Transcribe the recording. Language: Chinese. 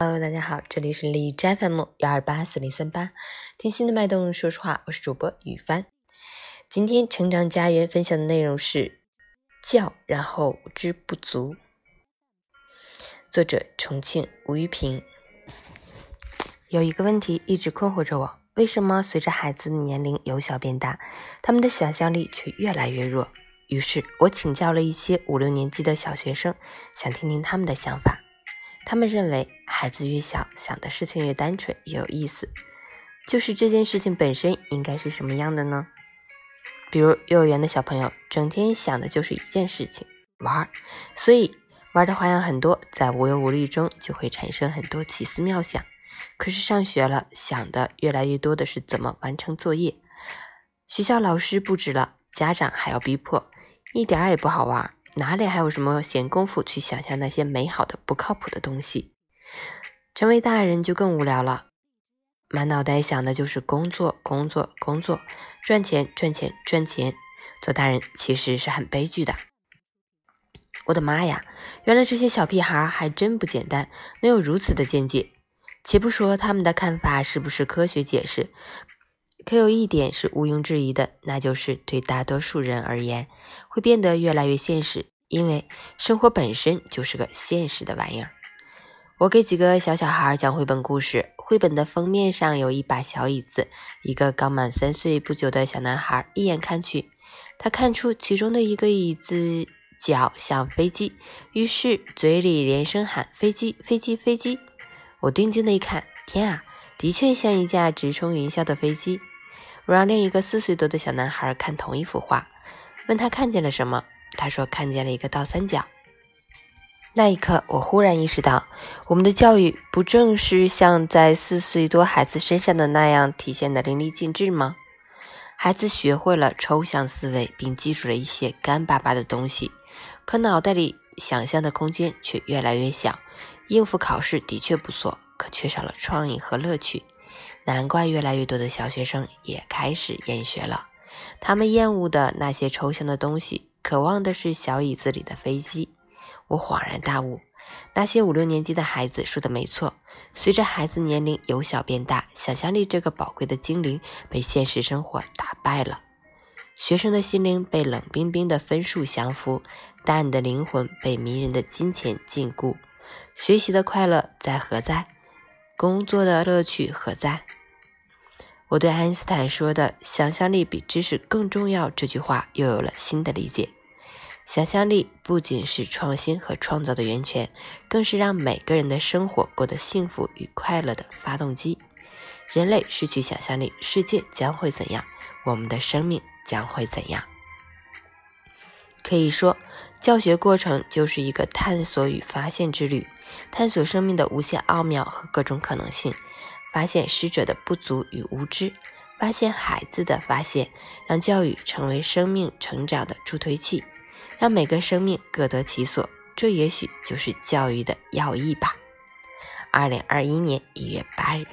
Hello，大家好，这里是李斋 FM 幺二八四零三八，听心的脉动，说实话，我是主播雨帆。今天成长家园分享的内容是教，然后知不足。作者：重庆吴玉平。有一个问题一直困惑着我：为什么随着孩子的年龄由小变大，他们的想象力却越来越弱？于是我请教了一些五六年级的小学生，想听听他们的想法。他们认为，孩子越小，想的事情越单纯、越有意思。就是这件事情本身应该是什么样的呢？比如幼儿园的小朋友，整天想的就是一件事情——玩，所以玩的花样很多，在无忧无虑中就会产生很多奇思妙想。可是上学了，想的越来越多的是怎么完成作业，学校老师布置了，家长还要逼迫。一点也不好玩，哪里还有什么闲工夫去想象那些美好的不靠谱的东西？成为大人就更无聊了，满脑袋想的就是工作、工作、工作，赚钱、赚钱、赚钱。做大人其实是很悲剧的。我的妈呀，原来这些小屁孩还真不简单，能有如此的见解。且不说他们的看法是不是科学解释。可有一点是毋庸置疑的，那就是对大多数人而言，会变得越来越现实，因为生活本身就是个现实的玩意儿。我给几个小小孩讲绘本故事，绘本的封面上有一把小椅子，一个刚满三岁不久的小男孩，一眼看去，他看出其中的一个椅子脚像飞机，于是嘴里连声喊：“飞机，飞机，飞机！”我定睛的一看，天啊，的确像一架直冲云霄的飞机。我让另一个四岁多的小男孩看同一幅画，问他看见了什么。他说看见了一个倒三角。那一刻，我忽然意识到，我们的教育不正是像在四岁多孩子身上的那样体现的淋漓尽致吗？孩子学会了抽象思维，并记住了一些干巴巴的东西，可脑袋里想象的空间却越来越小。应付考试的确不错，可缺少了创意和乐趣。难怪越来越多的小学生也开始厌学了。他们厌恶的那些抽象的东西，渴望的是小椅子里的飞机。我恍然大悟，那些五六年级的孩子说的没错。随着孩子年龄由小变大，想象力这个宝贵的精灵被现实生活打败了。学生的心灵被冷冰冰的分数降服，但你的灵魂被迷人的金钱禁锢。学习的快乐在何在？工作的乐趣何在？我对爱因斯坦说的“想象力比知识更重要”这句话又有了新的理解。想象力不仅是创新和创造的源泉，更是让每个人的生活过得幸福与快乐的发动机。人类失去想象力，世界将会怎样？我们的生命将会怎样？可以说，教学过程就是一个探索与发现之旅，探索生命的无限奥妙和各种可能性。发现师者的不足与无知，发现孩子的发现，让教育成为生命成长的助推器，让每个生命各得其所。这也许就是教育的要义吧。二零二一年一月八日。